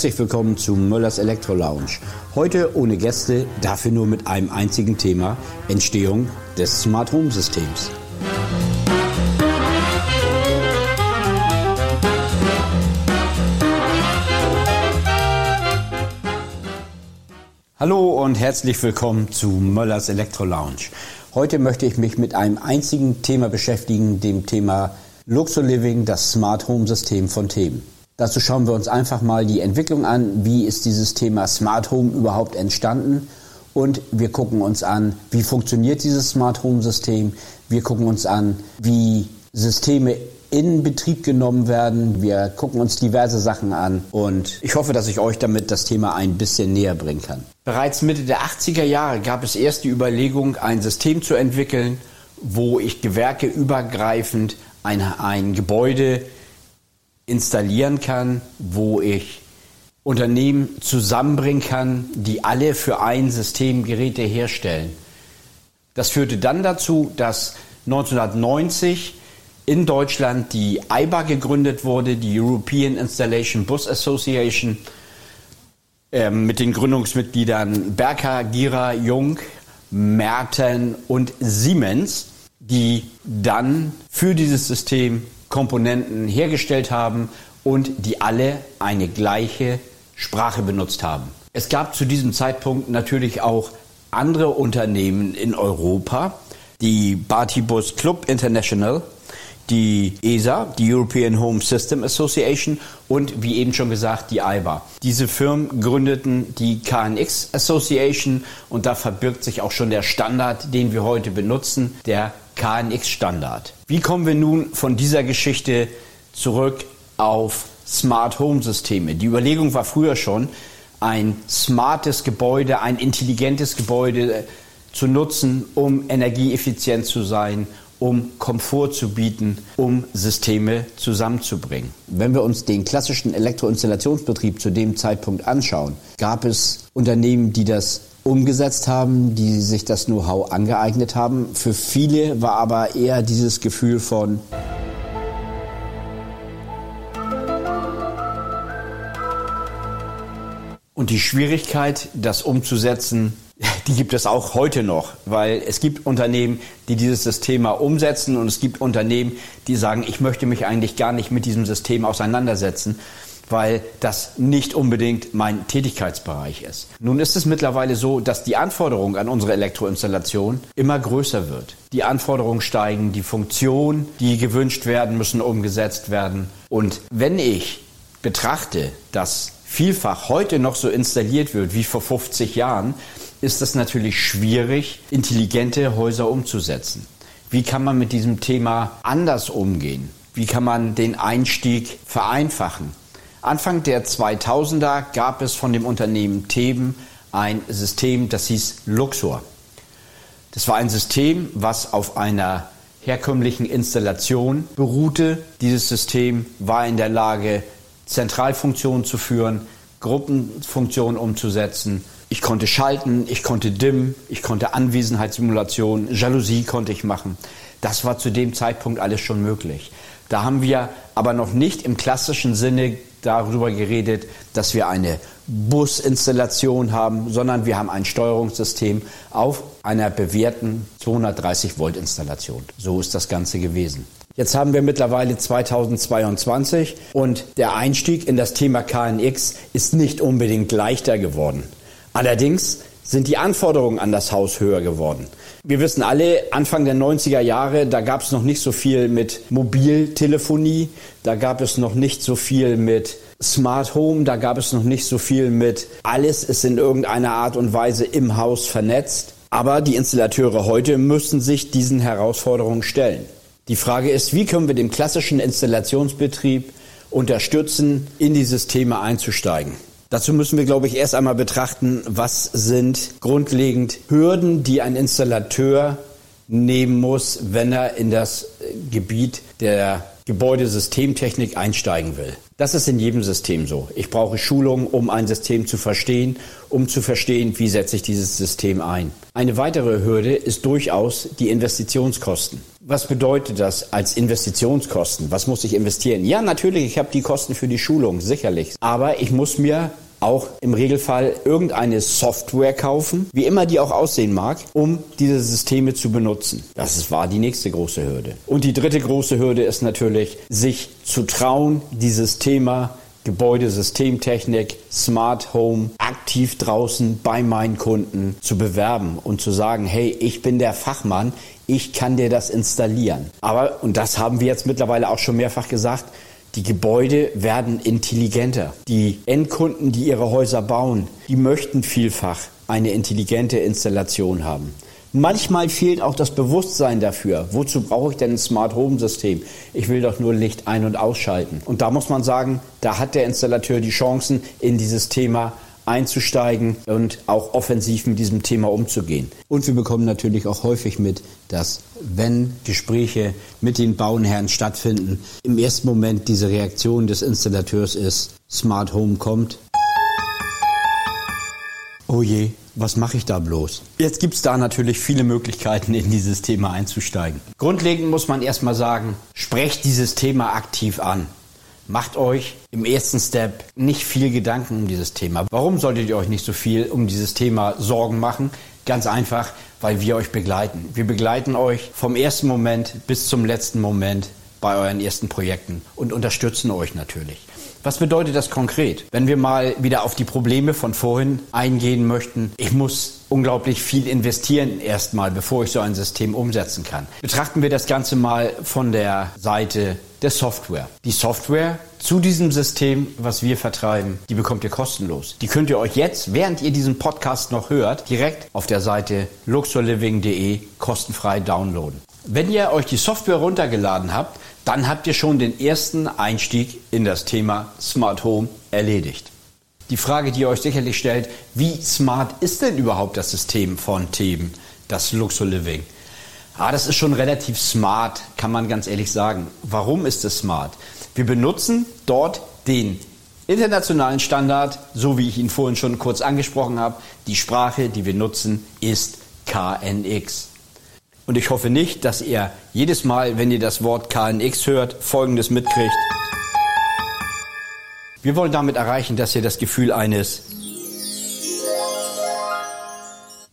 Herzlich willkommen zu Möllers Elektro Lounge. Heute ohne Gäste, dafür nur mit einem einzigen Thema: Entstehung des Smart Home Systems. Hallo und herzlich willkommen zu Möllers Elektro Lounge. Heute möchte ich mich mit einem einzigen Thema beschäftigen, dem Thema Luxo Living, das Smart Home System von Themen. Dazu schauen wir uns einfach mal die Entwicklung an. Wie ist dieses Thema Smart Home überhaupt entstanden? Und wir gucken uns an, wie funktioniert dieses Smart Home System. Wir gucken uns an, wie Systeme in Betrieb genommen werden. Wir gucken uns diverse Sachen an und ich hoffe, dass ich euch damit das Thema ein bisschen näher bringen kann. Bereits Mitte der 80er Jahre gab es erst die Überlegung, ein System zu entwickeln, wo ich gewerkeübergreifend ein, ein Gebäude installieren kann, wo ich Unternehmen zusammenbringen kann, die alle für ein System Geräte herstellen. Das führte dann dazu, dass 1990 in Deutschland die EIBA gegründet wurde, die European Installation Bus Association, äh, mit den Gründungsmitgliedern Berka, Gira, Jung, Merten und Siemens, die dann für dieses System Komponenten hergestellt haben und die alle eine gleiche Sprache benutzt haben. Es gab zu diesem Zeitpunkt natürlich auch andere Unternehmen in Europa, die Batibus Club International, die ESA, die European Home System Association und wie eben schon gesagt die IBA. Diese Firmen gründeten die KNX Association und da verbirgt sich auch schon der Standard, den wir heute benutzen, der KNX-Standard. Wie kommen wir nun von dieser Geschichte zurück auf Smart Home Systeme? Die Überlegung war früher schon, ein smartes Gebäude, ein intelligentes Gebäude zu nutzen, um energieeffizient zu sein, um Komfort zu bieten, um Systeme zusammenzubringen. Wenn wir uns den klassischen Elektroinstallationsbetrieb zu dem Zeitpunkt anschauen, gab es Unternehmen, die das umgesetzt haben, die sich das Know-how angeeignet haben. Für viele war aber eher dieses Gefühl von Und die Schwierigkeit, das umzusetzen, die gibt es auch heute noch, weil es gibt Unternehmen, die dieses System umsetzen. Und es gibt Unternehmen, die sagen, ich möchte mich eigentlich gar nicht mit diesem System auseinandersetzen, weil das nicht unbedingt mein Tätigkeitsbereich ist. Nun ist es mittlerweile so, dass die Anforderung an unsere Elektroinstallation immer größer wird. Die Anforderungen steigen, die Funktionen, die gewünscht werden, müssen umgesetzt werden. Und wenn ich betrachte, dass vielfach heute noch so installiert wird wie vor 50 Jahren, ist es natürlich schwierig, intelligente Häuser umzusetzen. Wie kann man mit diesem Thema anders umgehen? Wie kann man den Einstieg vereinfachen? Anfang der 2000er gab es von dem Unternehmen Theben ein System, das hieß Luxor. Das war ein System, was auf einer herkömmlichen Installation beruhte. Dieses System war in der Lage, Zentralfunktionen zu führen, Gruppenfunktionen umzusetzen. Ich konnte schalten, ich konnte dimmen, ich konnte Anwesenheitssimulation, Jalousie konnte ich machen. Das war zu dem Zeitpunkt alles schon möglich. Da haben wir aber noch nicht im klassischen Sinne darüber geredet, dass wir eine Businstallation haben, sondern wir haben ein Steuerungssystem auf einer bewährten 230 Volt Installation. So ist das Ganze gewesen. Jetzt haben wir mittlerweile 2022 und der Einstieg in das Thema KNX ist nicht unbedingt leichter geworden. Allerdings sind die Anforderungen an das Haus höher geworden. Wir wissen alle, Anfang der 90er Jahre, da gab es noch nicht so viel mit Mobiltelefonie, da gab es noch nicht so viel mit Smart Home, da gab es noch nicht so viel mit alles ist in irgendeiner Art und Weise im Haus vernetzt. Aber die Installateure heute müssen sich diesen Herausforderungen stellen. Die Frage ist, wie können wir den klassischen Installationsbetrieb unterstützen, in die Systeme einzusteigen? Dazu müssen wir, glaube ich, erst einmal betrachten, was sind grundlegend Hürden, die ein Installateur nehmen muss, wenn er in das Gebiet der Gebäudesystemtechnik einsteigen will. Das ist in jedem System so. Ich brauche Schulung, um ein System zu verstehen, um zu verstehen, wie setze ich dieses System ein. Eine weitere Hürde ist durchaus die Investitionskosten. Was bedeutet das als Investitionskosten? Was muss ich investieren? Ja, natürlich, ich habe die Kosten für die Schulung, sicherlich. Aber ich muss mir auch im Regelfall irgendeine Software kaufen, wie immer die auch aussehen mag, um diese Systeme zu benutzen. Das war die nächste große Hürde. Und die dritte große Hürde ist natürlich, sich zu trauen, dieses Thema Gebäudesystemtechnik, Smart Home aktiv draußen bei meinen Kunden zu bewerben und zu sagen, hey, ich bin der Fachmann, ich kann dir das installieren. Aber, und das haben wir jetzt mittlerweile auch schon mehrfach gesagt, die Gebäude werden intelligenter. Die Endkunden, die ihre Häuser bauen, die möchten vielfach eine intelligente Installation haben. Manchmal fehlt auch das Bewusstsein dafür. Wozu brauche ich denn ein Smart Home System? Ich will doch nur Licht ein- und ausschalten. Und da muss man sagen, da hat der Installateur die Chancen, in dieses Thema einzusteigen und auch offensiv mit diesem Thema umzugehen. Und wir bekommen natürlich auch häufig mit, dass wenn Gespräche mit den Bauherren stattfinden, im ersten Moment diese Reaktion des Installateurs ist, Smart Home kommt. Oh je, was mache ich da bloß? Jetzt gibt es da natürlich viele Möglichkeiten, in dieses Thema einzusteigen. Grundlegend muss man erstmal sagen, sprecht dieses Thema aktiv an. Macht euch im ersten Step nicht viel Gedanken um dieses Thema. Warum solltet ihr euch nicht so viel um dieses Thema Sorgen machen? Ganz einfach, weil wir euch begleiten. Wir begleiten euch vom ersten Moment bis zum letzten Moment bei euren ersten Projekten und unterstützen euch natürlich. Was bedeutet das konkret? Wenn wir mal wieder auf die Probleme von vorhin eingehen möchten, ich muss unglaublich viel investieren erstmal, bevor ich so ein System umsetzen kann. Betrachten wir das Ganze mal von der Seite der Software. Die Software zu diesem System, was wir vertreiben, die bekommt ihr kostenlos. Die könnt ihr euch jetzt, während ihr diesen Podcast noch hört, direkt auf der Seite luxorliving.de kostenfrei downloaden. Wenn ihr euch die Software runtergeladen habt, dann habt ihr schon den ersten Einstieg in das Thema Smart Home erledigt. Die Frage, die ihr euch sicherlich stellt, wie smart ist denn überhaupt das System von Theben, das Luxor Living? Ah, das ist schon relativ smart, kann man ganz ehrlich sagen. Warum ist es smart? Wir benutzen dort den internationalen Standard, so wie ich ihn vorhin schon kurz angesprochen habe. Die Sprache, die wir nutzen, ist KNX. Und ich hoffe nicht, dass ihr jedes Mal, wenn ihr das Wort KNX hört, Folgendes mitkriegt. Wir wollen damit erreichen, dass ihr das Gefühl eines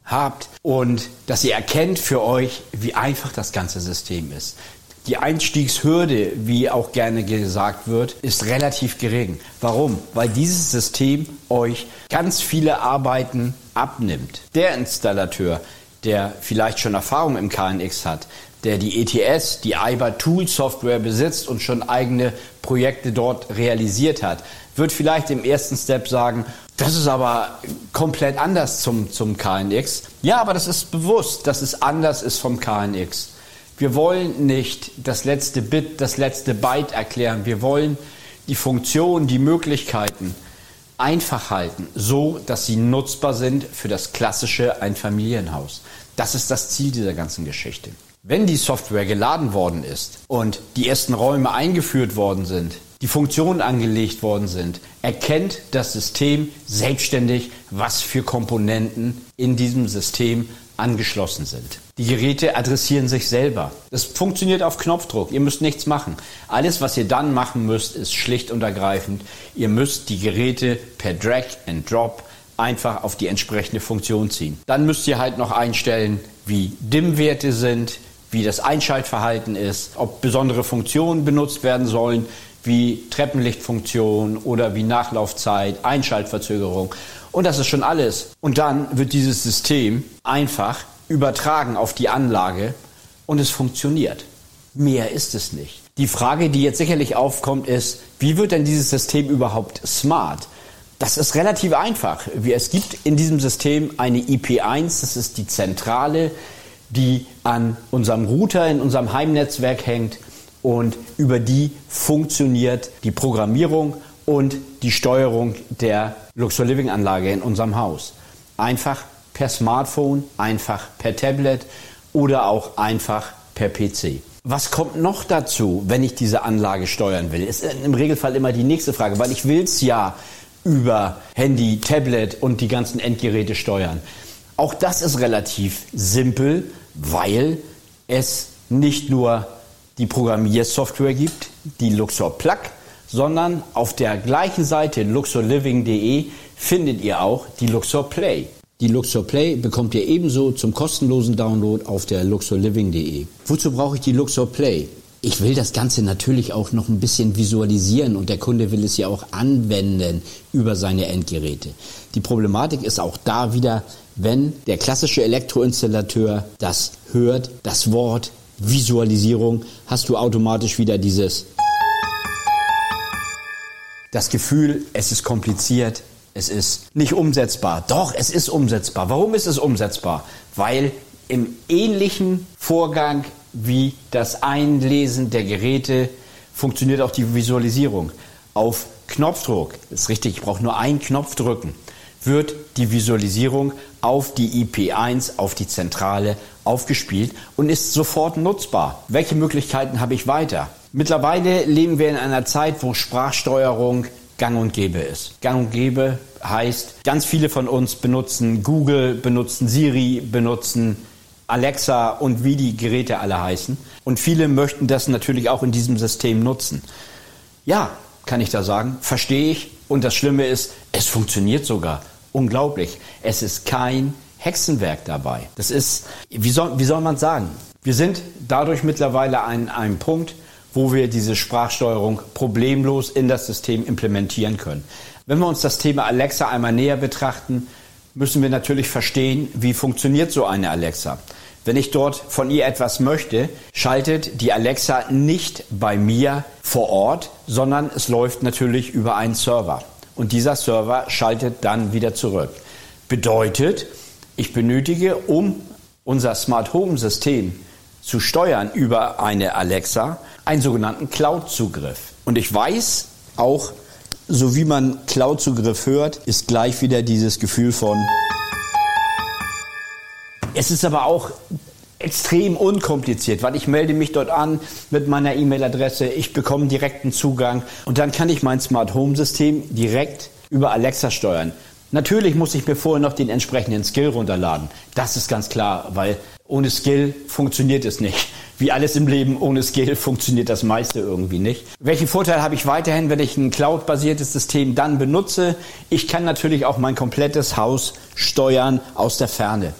habt und dass ihr erkennt für euch, wie einfach das ganze System ist. Die Einstiegshürde, wie auch gerne gesagt wird, ist relativ gering. Warum? Weil dieses System euch ganz viele Arbeiten abnimmt. Der Installateur, der vielleicht schon Erfahrung im KNX hat, der die ETS, die IBA Tool Software besitzt und schon eigene Projekte dort realisiert hat, wird vielleicht im ersten Step sagen, das ist aber komplett anders zum, zum KNX. Ja, aber das ist bewusst, dass es anders ist vom KNX. Wir wollen nicht das letzte Bit, das letzte Byte erklären. Wir wollen die Funktion, die Möglichkeiten einfach halten, so dass sie nutzbar sind für das klassische Einfamilienhaus. Das ist das Ziel dieser ganzen Geschichte. Wenn die Software geladen worden ist und die ersten Räume eingeführt worden sind, die Funktionen angelegt worden sind, erkennt das System selbstständig, was für Komponenten in diesem System angeschlossen sind. Die Geräte adressieren sich selber. Das funktioniert auf Knopfdruck. Ihr müsst nichts machen. Alles, was ihr dann machen müsst, ist schlicht und ergreifend, ihr müsst die Geräte per Drag and Drop einfach auf die entsprechende Funktion ziehen. Dann müsst ihr halt noch einstellen, wie Dimmwerte sind, wie das Einschaltverhalten ist, ob besondere Funktionen benutzt werden sollen, wie Treppenlichtfunktion oder wie Nachlaufzeit, Einschaltverzögerung. Und das ist schon alles. Und dann wird dieses System einfach übertragen auf die Anlage und es funktioniert. Mehr ist es nicht. Die Frage, die jetzt sicherlich aufkommt, ist, wie wird denn dieses System überhaupt smart? Das ist relativ einfach. Es gibt in diesem System eine IP1, das ist die Zentrale, die an unserem Router in unserem Heimnetzwerk hängt und über die funktioniert die Programmierung und die Steuerung der Luxor Living Anlage in unserem Haus. Einfach per Smartphone, einfach per Tablet oder auch einfach per PC. Was kommt noch dazu, wenn ich diese Anlage steuern will? Ist im Regelfall immer die nächste Frage, weil ich will es ja über Handy, Tablet und die ganzen Endgeräte steuern. Auch das ist relativ simpel, weil es nicht nur die Programmiersoftware gibt, die Luxor Plug, sondern auf der gleichen Seite luxorliving.de findet ihr auch die Luxor Play. Die Luxor Play bekommt ihr ebenso zum kostenlosen Download auf der luxorliving.de. Wozu brauche ich die Luxor Play? Ich will das Ganze natürlich auch noch ein bisschen visualisieren und der Kunde will es ja auch anwenden über seine Endgeräte. Die Problematik ist auch da wieder, wenn der klassische Elektroinstallateur das hört, das Wort Visualisierung, hast du automatisch wieder dieses das Gefühl, es ist kompliziert, es ist nicht umsetzbar. Doch, es ist umsetzbar. Warum ist es umsetzbar? Weil im ähnlichen Vorgang wie das Einlesen der Geräte funktioniert auch die Visualisierung. Auf Knopfdruck, ist richtig, ich brauche nur einen Knopf drücken, wird die Visualisierung auf die IP1, auf die Zentrale aufgespielt und ist sofort nutzbar. Welche Möglichkeiten habe ich weiter? Mittlerweile leben wir in einer Zeit, wo Sprachsteuerung gang und gäbe ist. Gang und gäbe heißt, ganz viele von uns benutzen Google, benutzen Siri, benutzen Alexa und wie die Geräte alle heißen. Und viele möchten das natürlich auch in diesem System nutzen. Ja, kann ich da sagen, verstehe ich. Und das Schlimme ist, es funktioniert sogar. Unglaublich. Es ist kein Hexenwerk dabei. Das ist, wie soll, wie soll man sagen? Wir sind dadurch mittlerweile an einem Punkt, wo wir diese Sprachsteuerung problemlos in das System implementieren können. Wenn wir uns das Thema Alexa einmal näher betrachten, müssen wir natürlich verstehen, wie funktioniert so eine Alexa. Wenn ich dort von ihr etwas möchte, schaltet die Alexa nicht bei mir vor Ort, sondern es läuft natürlich über einen Server. Und dieser Server schaltet dann wieder zurück. Bedeutet, ich benötige, um unser Smart Home System zu steuern über eine Alexa, einen sogenannten Cloud-Zugriff. Und ich weiß auch, so wie man Cloud-Zugriff hört, ist gleich wieder dieses Gefühl von. Es ist aber auch extrem unkompliziert, weil ich melde mich dort an mit meiner E-Mail-Adresse, ich bekomme direkten Zugang und dann kann ich mein Smart Home System direkt über Alexa steuern. Natürlich muss ich mir vorher noch den entsprechenden Skill runterladen. Das ist ganz klar, weil ohne Skill funktioniert es nicht. Wie alles im Leben, ohne Skill funktioniert das meiste irgendwie nicht. Welchen Vorteil habe ich weiterhin, wenn ich ein Cloud-basiertes System dann benutze? Ich kann natürlich auch mein komplettes Haus steuern aus der Ferne.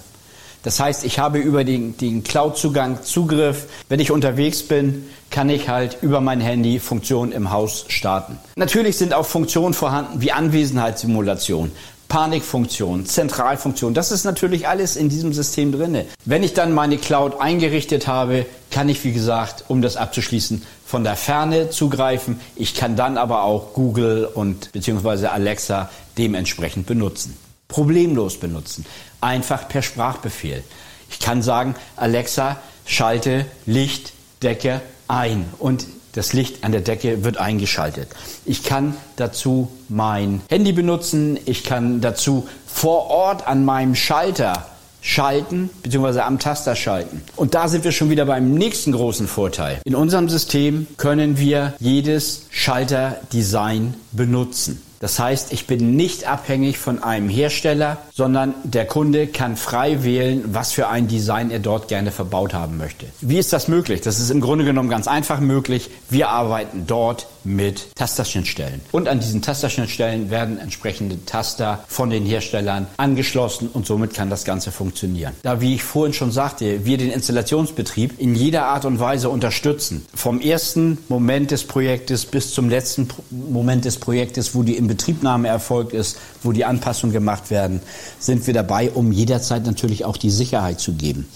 Das heißt, ich habe über den, den Cloud-Zugang Zugriff. Wenn ich unterwegs bin, kann ich halt über mein Handy Funktionen im Haus starten. Natürlich sind auch Funktionen vorhanden wie Anwesenheitssimulation, Panikfunktion, Zentralfunktion. Das ist natürlich alles in diesem System drinne. Wenn ich dann meine Cloud eingerichtet habe, kann ich, wie gesagt, um das abzuschließen, von der Ferne zugreifen. Ich kann dann aber auch Google und beziehungsweise Alexa dementsprechend benutzen. Problemlos benutzen. Einfach per Sprachbefehl. Ich kann sagen, Alexa, schalte Lichtdecke ein und das Licht an der Decke wird eingeschaltet. Ich kann dazu mein Handy benutzen. Ich kann dazu vor Ort an meinem Schalter schalten bzw. am Taster schalten. Und da sind wir schon wieder beim nächsten großen Vorteil. In unserem System können wir jedes Schalterdesign benutzen. Das heißt, ich bin nicht abhängig von einem Hersteller, sondern der Kunde kann frei wählen, was für ein Design er dort gerne verbaut haben möchte. Wie ist das möglich? Das ist im Grunde genommen ganz einfach möglich. Wir arbeiten dort mit Tasterschnittstellen. Und an diesen Tasterschnittstellen werden entsprechende Taster von den Herstellern angeschlossen und somit kann das Ganze funktionieren. Da, wie ich vorhin schon sagte, wir den Installationsbetrieb in jeder Art und Weise unterstützen. Vom ersten Moment des Projektes bis zum letzten Moment des Projektes, wo die Inbetriebnahme erfolgt ist, wo die Anpassungen gemacht werden, sind wir dabei, um jederzeit natürlich auch die Sicherheit zu geben.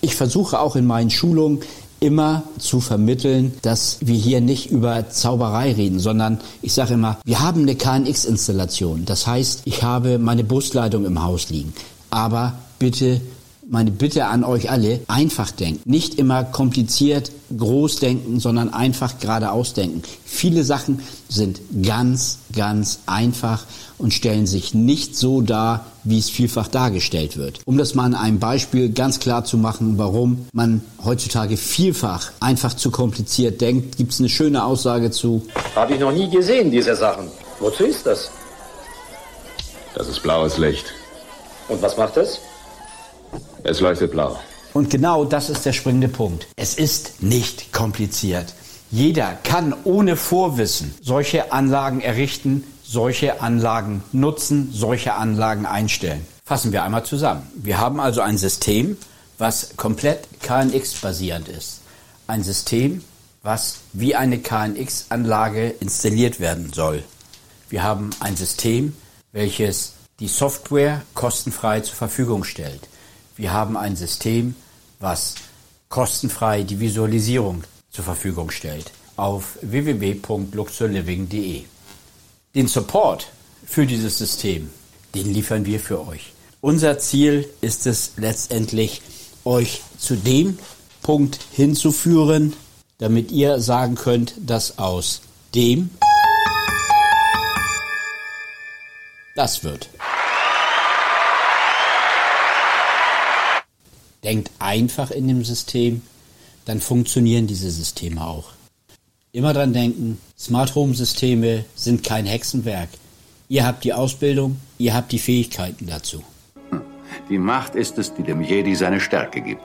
Ich versuche auch in meinen Schulungen immer zu vermitteln, dass wir hier nicht über Zauberei reden, sondern ich sage immer, wir haben eine KNX-Installation. Das heißt, ich habe meine Busleitung im Haus liegen. Aber bitte meine Bitte an euch alle, einfach denken. Nicht immer kompliziert groß denken, sondern einfach geradeaus denken. Viele Sachen sind ganz, ganz einfach und stellen sich nicht so dar, wie es vielfach dargestellt wird. Um das mal an einem Beispiel ganz klar zu machen, warum man heutzutage vielfach einfach zu kompliziert denkt, gibt es eine schöne Aussage zu. Habe ich noch nie gesehen, diese Sachen. Wozu ist das? Das ist blaues Licht. Und was macht es? Es leuchtet blau. Und genau das ist der springende Punkt. Es ist nicht kompliziert. Jeder kann ohne Vorwissen solche Anlagen errichten, solche Anlagen nutzen, solche Anlagen einstellen. Fassen wir einmal zusammen. Wir haben also ein System, was komplett KNX-basierend ist. Ein System, was wie eine KNX-Anlage installiert werden soll. Wir haben ein System, welches die Software kostenfrei zur Verfügung stellt. Wir haben ein System, was kostenfrei die Visualisierung zur Verfügung stellt auf www.luxurliving.de. Den Support für dieses System, den liefern wir für euch. Unser Ziel ist es letztendlich, euch zu dem Punkt hinzuführen, damit ihr sagen könnt, dass aus dem das wird. Denkt einfach in dem System, dann funktionieren diese Systeme auch. Immer dran denken, Smart Home Systeme sind kein Hexenwerk. Ihr habt die Ausbildung, ihr habt die Fähigkeiten dazu. Die Macht ist es, die dem Jedi seine Stärke gibt.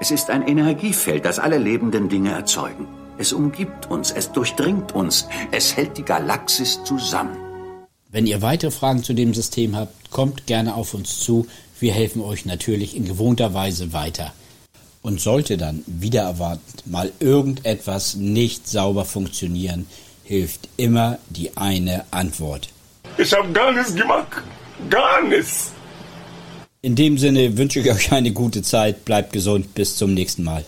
Es ist ein Energiefeld, das alle lebenden Dinge erzeugen. Es umgibt uns, es durchdringt uns, es hält die Galaxis zusammen. Wenn ihr weitere Fragen zu dem System habt, kommt gerne auf uns zu. Wir helfen euch natürlich in gewohnter Weise weiter. Und sollte dann wieder erwartend mal irgendetwas nicht sauber funktionieren, hilft immer die eine Antwort. Ich habe gar nichts gemacht. Gar nichts. In dem Sinne wünsche ich euch eine gute Zeit, bleibt gesund, bis zum nächsten Mal.